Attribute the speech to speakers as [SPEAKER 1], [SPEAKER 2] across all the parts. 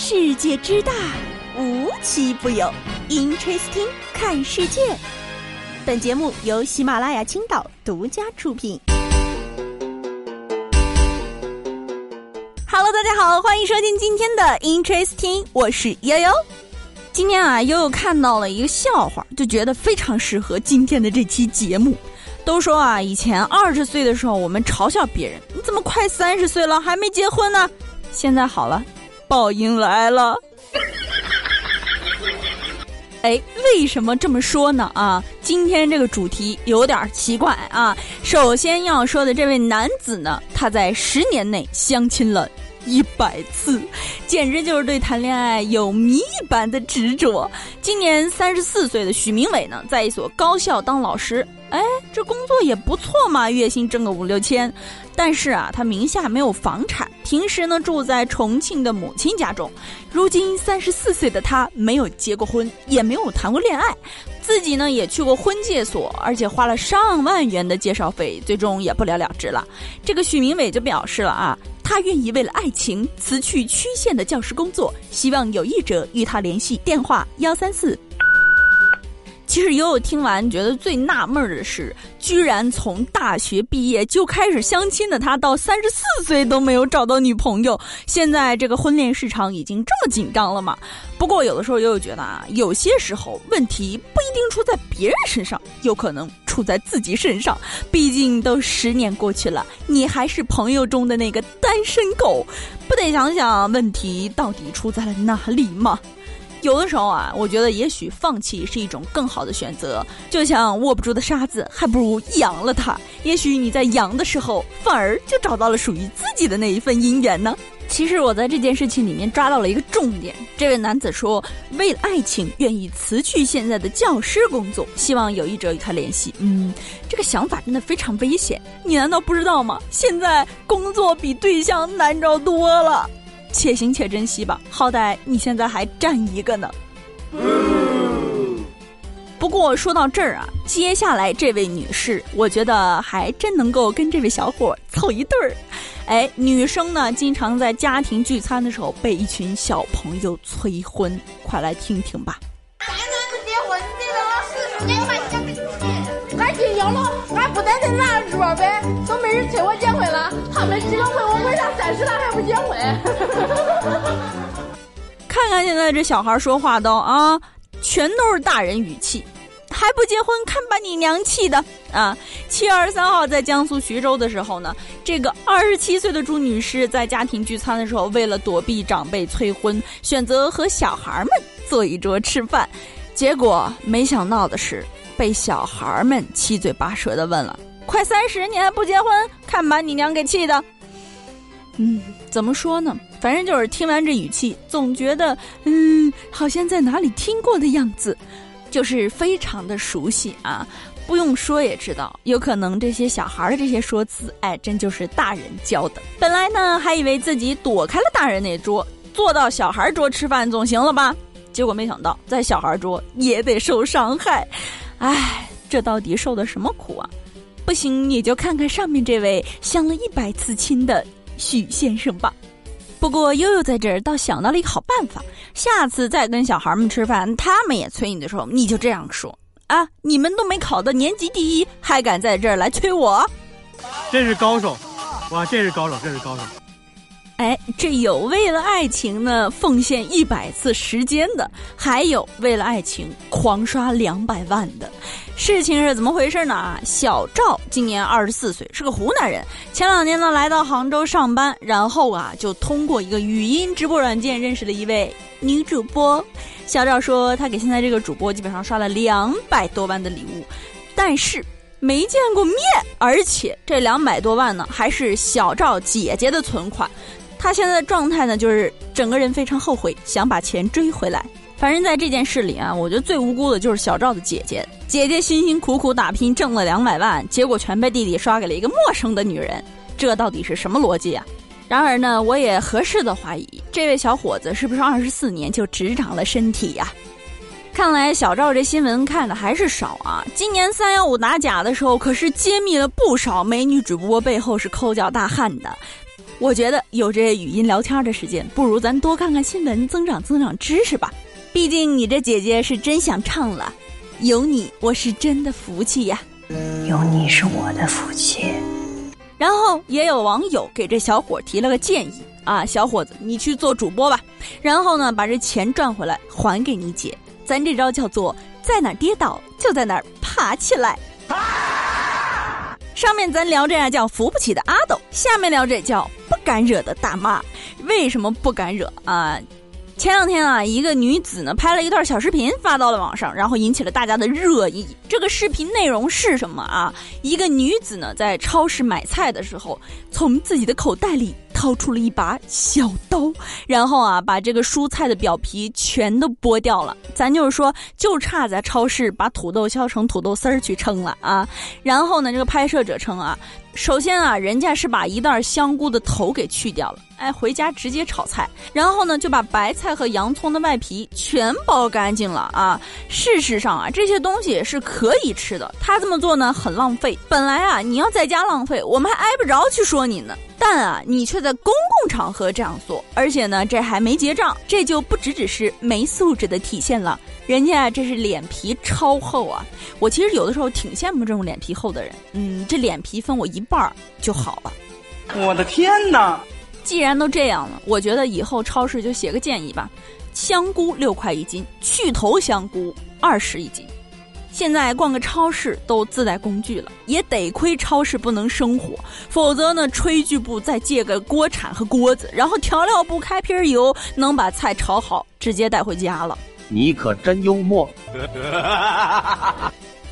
[SPEAKER 1] 世界之大，无奇不有。Interesting，看世界。本节目由喜马拉雅青岛独家出品。Hello，大家好，欢迎收听今天的 Interesting，我是悠悠。今天啊，悠悠看到了一个笑话，就觉得非常适合今天的这期节目。都说啊，以前二十岁的时候，我们嘲笑别人，你怎么快三十岁了还没结婚呢？现在好了。报应来了！哎，为什么这么说呢？啊，今天这个主题有点奇怪啊。首先要说的这位男子呢，他在十年内相亲了一百次，简直就是对谈恋爱有谜一般的执着。今年三十四岁的许明伟呢，在一所高校当老师。哎，这工作也不错嘛，月薪挣个五六千。但是啊，他名下没有房产，平时呢住在重庆的母亲家中。如今三十四岁的他，没有结过婚，也没有谈过恋爱，自己呢也去过婚介所，而且花了上万元的介绍费，最终也不了了之了。这个许明伟就表示了啊，他愿意为了爱情辞去区县的教师工作，希望有意者与他联系，电话幺三四。其实悠悠听完觉得最纳闷的是，居然从大学毕业就开始相亲的他，到三十四岁都没有找到女朋友。现在这个婚恋市场已经这么紧张了吗？不过有的时候悠悠觉得啊，有些时候问题不一定出在别人身上，有可能出在自己身上。毕竟都十年过去了，你还是朋友中的那个单身狗，不得想想问题到底出在了哪里吗？有的时候啊，我觉得也许放弃是一种更好的选择。就像握不住的沙子，还不如扬了它。也许你在扬的时候，反而就找到了属于自己的那一份姻缘呢。其实我在这件事情里面抓到了一个重点。这位男子说，为了爱情愿意辞去现在的教师工作，希望有意者与他联系。嗯，这个想法真的非常危险。你难道不知道吗？现在工作比对象难找多了。且行且珍惜吧，好歹你现在还占一个呢。不过说到这儿啊，接下来这位女士，我觉得还真能够跟这位小伙凑一对儿。哎，女生呢，经常在家庭聚餐的时候被一群小朋友催婚，快来听听吧。
[SPEAKER 2] 俺结交了，俺不在这拿桌呗，都没人催我结婚了。他们结了婚，我为啥三十了还不结婚？
[SPEAKER 1] 看看现在这小孩说话都啊，全都是大人语气，还不结婚，看把你娘气的啊！七月二十三号在江苏徐州的时候呢，这个二十七岁的朱女士在家庭聚餐的时候，为了躲避长辈催婚，选择和小孩们坐一桌吃饭，结果没想到的是。被小孩们七嘴八舌的问了：“快三十，你还不结婚？看把你娘给气的！”嗯，怎么说呢？反正就是听完这语气，总觉得嗯，好像在哪里听过的样子，就是非常的熟悉啊！不用说也知道，有可能这些小孩的这些说辞，哎，真就是大人教的。本来呢，还以为自己躲开了大人那桌，坐到小孩桌吃饭总行了吧？结果没想到，在小孩桌也得受伤害。唉，这到底受的什么苦啊？不行，你就看看上面这位相了一百次亲的许先生吧。不过悠悠在这儿倒想到了一个好办法，下次再跟小孩们吃饭，他们也催你的时候，你就这样说啊：你们都没考到年级第一，还敢在这儿来催我？
[SPEAKER 3] 这是高手，哇，这是高手，这是高手。
[SPEAKER 1] 哎，这有为了爱情呢奉献一百次时间的，还有为了爱情狂刷两百万的。事情是怎么回事呢？啊小赵今年二十四岁，是个湖南人。前两年呢来到杭州上班，然后啊就通过一个语音直播软件认识了一位女主播。小赵说他给现在这个主播基本上刷了两百多万的礼物，但是没见过面，而且这两百多万呢还是小赵姐姐的存款。他现在的状态呢，就是整个人非常后悔，想把钱追回来。反正，在这件事里啊，我觉得最无辜的就是小赵的姐姐。姐姐辛辛苦苦打拼挣了两百万，结果全被弟弟刷给了一个陌生的女人，这到底是什么逻辑啊？然而呢，我也合适的怀疑，这位小伙子是不是二十四年就只长了身体呀？看来小赵这新闻看的还是少啊。今年三幺五打假的时候，可是揭秘了不少美女主播背后是抠脚大汉的。我觉得有这语音聊天的时间，不如咱多看看新闻，增长增长知识吧。毕竟你这姐姐是真想唱了，有你我是真的福气呀，
[SPEAKER 4] 有你是我的福气。
[SPEAKER 1] 然后也有网友给这小伙提了个建议啊，小伙子你去做主播吧，然后呢把这钱赚回来还给你姐。咱这招叫做在哪跌倒就在哪儿爬起来。上面咱聊这样叫扶不起的阿斗，下面聊这叫不敢惹的大妈。为什么不敢惹啊？前两天啊，一个女子呢拍了一段小视频发到了网上，然后引起了大家的热议。这个视频内容是什么啊？一个女子呢在超市买菜的时候，从自己的口袋里掏出了一把小刀，然后啊把这个蔬菜的表皮全都剥掉了。咱就是说，就差在超市把土豆削成土豆丝儿去称了啊。然后呢，这个拍摄者称啊。首先啊，人家是把一袋香菇的头给去掉了，哎，回家直接炒菜。然后呢，就把白菜和洋葱的外皮全剥干净了啊。事实上啊，这些东西是可以吃的。他这么做呢，很浪费。本来啊，你要在家浪费，我们还挨不着去说你呢。但啊，你却在公共场合这样做，而且呢，这还没结账，这就不只只是没素质的体现了。人家这是脸皮超厚啊！我其实有的时候挺羡慕这种脸皮厚的人。嗯，这脸皮分我一半儿就好了。
[SPEAKER 5] 我的天哪！
[SPEAKER 1] 既然都这样了，我觉得以后超市就写个建议吧：香菇六块一斤，去头香菇二十一斤。现在逛个超市都自带工具了，也得亏超市不能生火，否则呢，炊具部再借个锅铲和锅子，然后调料部开瓶油，能把菜炒好，直接带回家了。
[SPEAKER 5] 你可真幽默。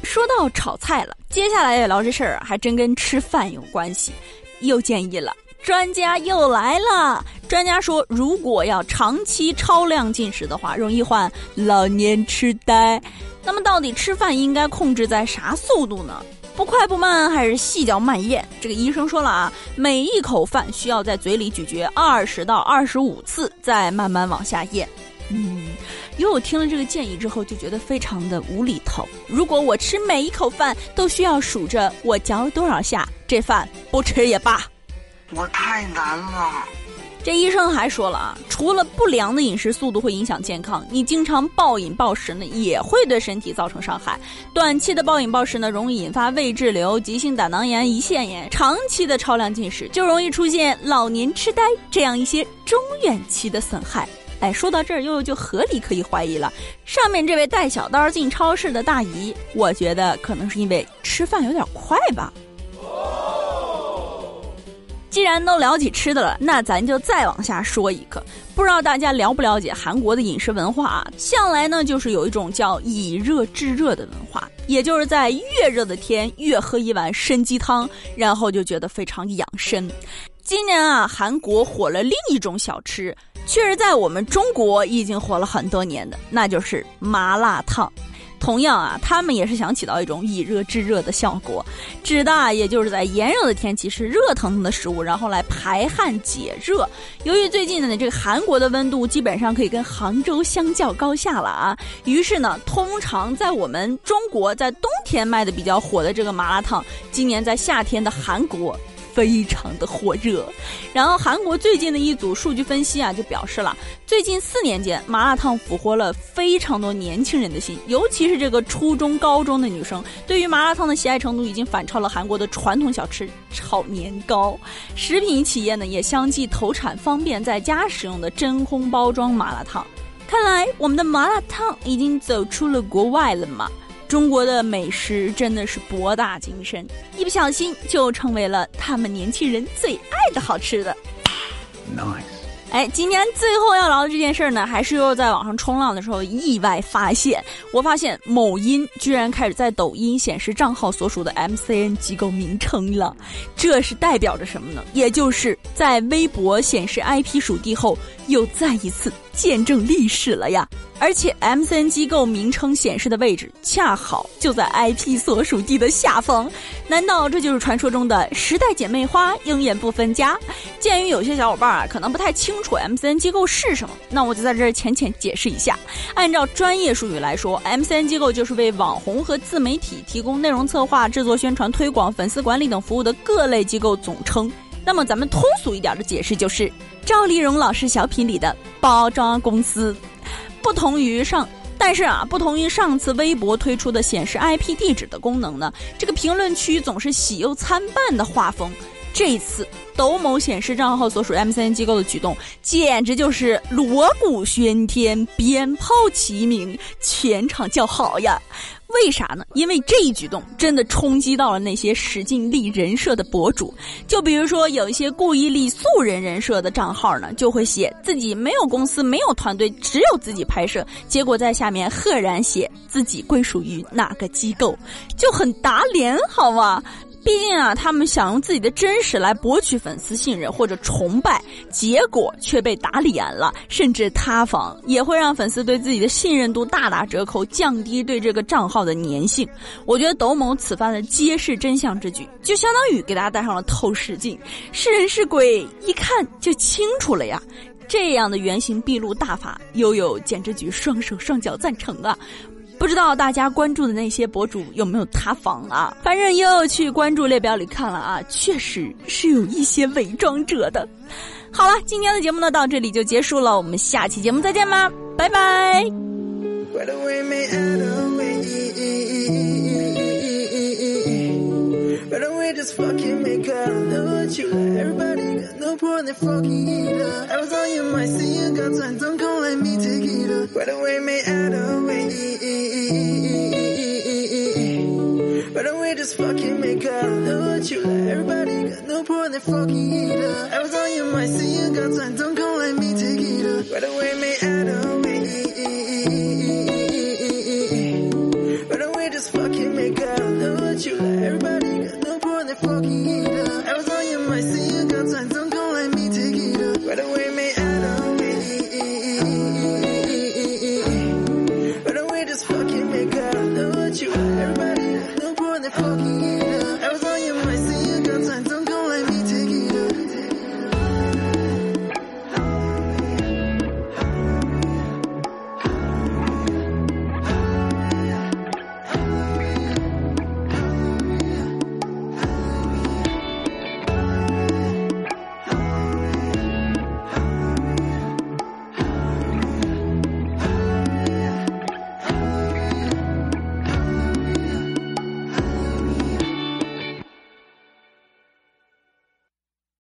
[SPEAKER 1] 说到炒菜了，接下来要聊这事儿还真跟吃饭有关系。又建议了，专家又来了。专家说，如果要长期超量进食的话，容易患老年痴呆。那么，到底吃饭应该控制在啥速度呢？不快不慢，还是细嚼慢咽？这个医生说了啊，每一口饭需要在嘴里咀嚼二十到二十五次，再慢慢往下咽。嗯。因为我听了这个建议之后，就觉得非常的无厘头。如果我吃每一口饭都需要数着我嚼多少下，这饭不吃也罢。
[SPEAKER 5] 我太难了。
[SPEAKER 1] 这医生还说了啊，除了不良的饮食速度会影响健康，你经常暴饮暴食呢，也会对身体造成伤害。短期的暴饮暴食呢，容易引发胃滞留、急性胆囊炎、胰腺炎；长期的超量进食，就容易出现老年痴呆这样一些中远期的损害。哎，说到这儿，悠悠就合理可以怀疑了。上面这位带小刀进超市的大姨，我觉得可能是因为吃饭有点快吧。既然都聊起吃的了，那咱就再往下说一个。不知道大家了不了解韩国的饮食文化啊？向来呢就是有一种叫以热制热的文化，也就是在越热的天越喝一碗参鸡汤，然后就觉得非常养生。今年啊，韩国火了另一种小吃。确实，在我们中国已经火了很多年的，那就是麻辣烫。同样啊，他们也是想起到一种以热制热的效果，指的也就是在炎热的天气吃热腾腾的食物，然后来排汗解热。由于最近呢，这个韩国的温度基本上可以跟杭州相较高下了啊，于是呢，通常在我们中国在冬天卖的比较火的这个麻辣烫，今年在夏天的韩国。非常的火热，然后韩国最近的一组数据分析啊，就表示了，最近四年间，麻辣烫俘获了非常多年轻人的心，尤其是这个初中、高中的女生，对于麻辣烫的喜爱程度已经反超了韩国的传统小吃炒年糕。食品企业呢，也相继投产方便在家使用的真空包装麻辣烫。看来我们的麻辣烫已经走出了国外了嘛？中国的美食真的是博大精深，一不小心就成为了他们年轻人最爱的好吃的。
[SPEAKER 5] Nice。
[SPEAKER 1] 哎，今年最后要聊的这件事呢，还是又在网上冲浪的时候意外发现。我发现某音居然开始在抖音显示账号所属的 MCN 机构名称了，这是代表着什么呢？也就是在微博显示 IP 属地后，又再一次见证历史了呀。而且 MCN 机构名称显示的位置恰好就在 IP 所属地的下方，难道这就是传说中的时代姐妹花鹰眼不分家？鉴于有些小伙伴啊可能不太清楚 MCN 机构是什么，那我就在这儿浅浅解释一下。按照专业术语来说，MCN 机构就是为网红和自媒体提供内容策划、制作、宣传、推广、粉丝管理等服务的各类机构总称。那么咱们通俗一点的解释就是赵丽蓉老师小品里的包装公司，不同于上。但是啊，不同于上次微博推出的显示 IP 地址的功能呢，这个评论区总是喜忧参半的画风。这次抖某显示账号所属 M3 机构的举动，简直就是锣鼓喧天、鞭炮齐鸣、全场叫好呀！为啥呢？因为这一举动真的冲击到了那些使劲立人设的博主。就比如说，有一些故意立素人人设的账号呢，就会写自己没有公司、没有团队，只有自己拍摄，结果在下面赫然写自己归属于哪个机构，就很打脸，好吗？毕竟啊，他们想用自己的真实来博取粉丝信任或者崇拜，结果却被打脸了，甚至塌房，也会让粉丝对自己的信任度大打折扣，降低对这个账号的粘性。我觉得斗某此番的揭示真相之举，就相当于给大家戴上了透视镜，是人是鬼一看就清楚了呀。这样的原形毕露大法，悠悠简直举双手双脚赞成啊！不知道大家关注的那些博主有没有塌房啊？反正又去关注列表里看了啊，确实是有一些伪装者的。好了，今天的节目呢到这里就结束了，我们下期节目再见吧，拜拜。
[SPEAKER 6] No point in fucking either. I was on your mind, see you got time, don't go let me take it up. Right away, me out of way.
[SPEAKER 7] Right away,
[SPEAKER 6] just fucking make up. Know what you like, everybody got no point in fucking either. I was on your mind, see you got time, don't go let me take it up. Right away, me out of way.
[SPEAKER 7] Right away, just fucking make
[SPEAKER 6] up. Know what you
[SPEAKER 7] like,
[SPEAKER 6] everybody got no point in fucking either.